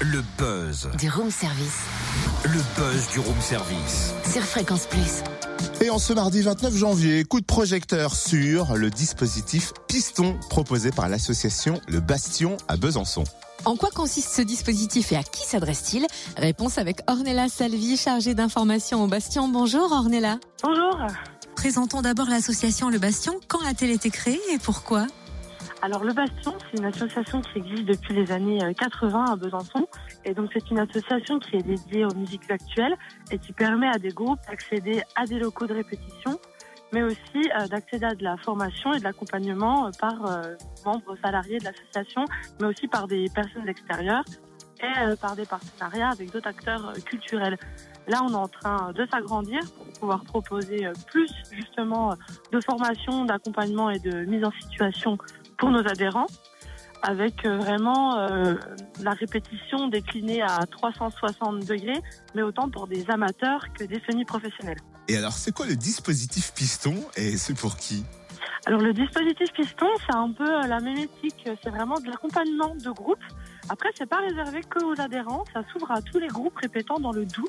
Le buzz. Du room service. Le buzz du room service. Sur Fréquence Plus. Et en ce mardi 29 janvier, coup de projecteur sur le dispositif Piston proposé par l'association Le Bastion à Besançon. En quoi consiste ce dispositif et à qui s'adresse-t-il? Réponse avec Ornella Salvi, chargée d'information au Bastion. Bonjour Ornella. Bonjour. Présentons d'abord l'association Le Bastion. Quand a-t-elle été créée et pourquoi? Alors le Bastion, c'est une association qui existe depuis les années 80 à Besançon. Et donc c'est une association qui est dédiée aux musiques actuelles et qui permet à des groupes d'accéder à des locaux de répétition, mais aussi euh, d'accéder à de la formation et de l'accompagnement euh, par euh, membres salariés de l'association, mais aussi par des personnes extérieures et euh, par des partenariats avec d'autres acteurs euh, culturels. Là, on est en train de s'agrandir pour pouvoir proposer euh, plus justement euh, de formation, d'accompagnement et de mise en situation pour nos adhérents, avec euh, vraiment euh, la répétition déclinée à 360 degrés, mais autant pour des amateurs que des semi-professionnels. Et alors, c'est quoi le dispositif Piston et c'est pour qui? Alors le dispositif piston, c'est un peu euh, la même éthique, c'est vraiment de l'accompagnement de groupe. Après, c'est pas réservé que aux adhérents, ça s'ouvre à tous les groupes répétant dans le doux,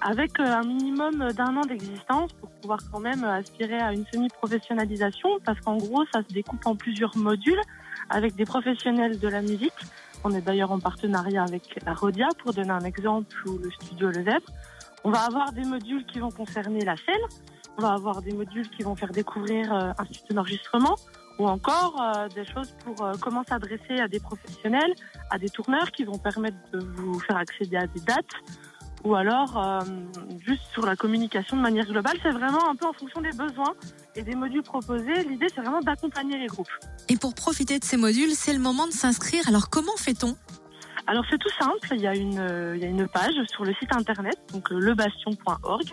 avec un minimum d'un an d'existence pour pouvoir quand même euh, aspirer à une semi-professionnalisation, parce qu'en gros, ça se découpe en plusieurs modules avec des professionnels de la musique. On est d'ailleurs en partenariat avec la Rodia pour donner un exemple ou le studio Le Zèbre. On va avoir des modules qui vont concerner la scène, on va avoir des modules qui vont faire découvrir euh, un studio d'enregistrement ou encore euh, des choses pour euh, comment s'adresser à des professionnels, à des tourneurs qui vont permettre de vous faire accéder à des dates ou alors euh, juste sur la communication de manière globale. C'est vraiment un peu en fonction des besoins et des modules proposés. L'idée, c'est vraiment d'accompagner les groupes. Et pour profiter de ces modules, c'est le moment de s'inscrire. Alors comment fait-on? Alors c'est tout simple, il y a une euh, il y a une page sur le site internet donc euh, lebastion.org.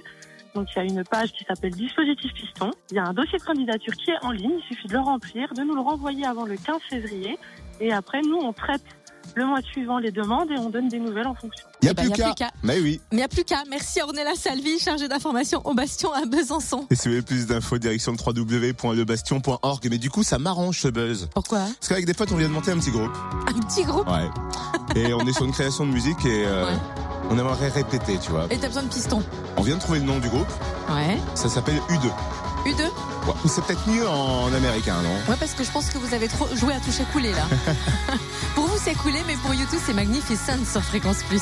Donc il y a une page qui s'appelle dispositif piston. Il y a un dossier de candidature qui est en ligne, il suffit de le remplir, de nous le renvoyer avant le 15 février et après nous on traite le mois suivant les demandes et on donne des nouvelles en fonction. Il n'y a, Eh ben, plus y a qu'à. plus qu'à. Mais oui. Mais il n'y a plus qu'à. Merci Ornella Salvi, chargée d'information au Bastion à Besançon. Et si vous voulez plus d'infos, direction www.lebastion.org. Mais du coup, ça m'arrange ce buzz. Pourquoi Parce qu'avec des potes, on vient de monter un petit groupe. Un petit groupe Ouais. Et on est sur une création de musique et euh, Ouais. on aimerait répéter, tu vois. et t'as besoin de pistons. On vient de trouver le nom du groupe. Ouais. Ça s'appelle U2. U2 Ouais. Ou c'est peut-être mieux en américain, non Ouais, parce que je pense que vous avez trop joué à toucher coulé là. pour vous, c'est coulé, mais pour YouTube, c'est Magnificent sur Fréquence Plus.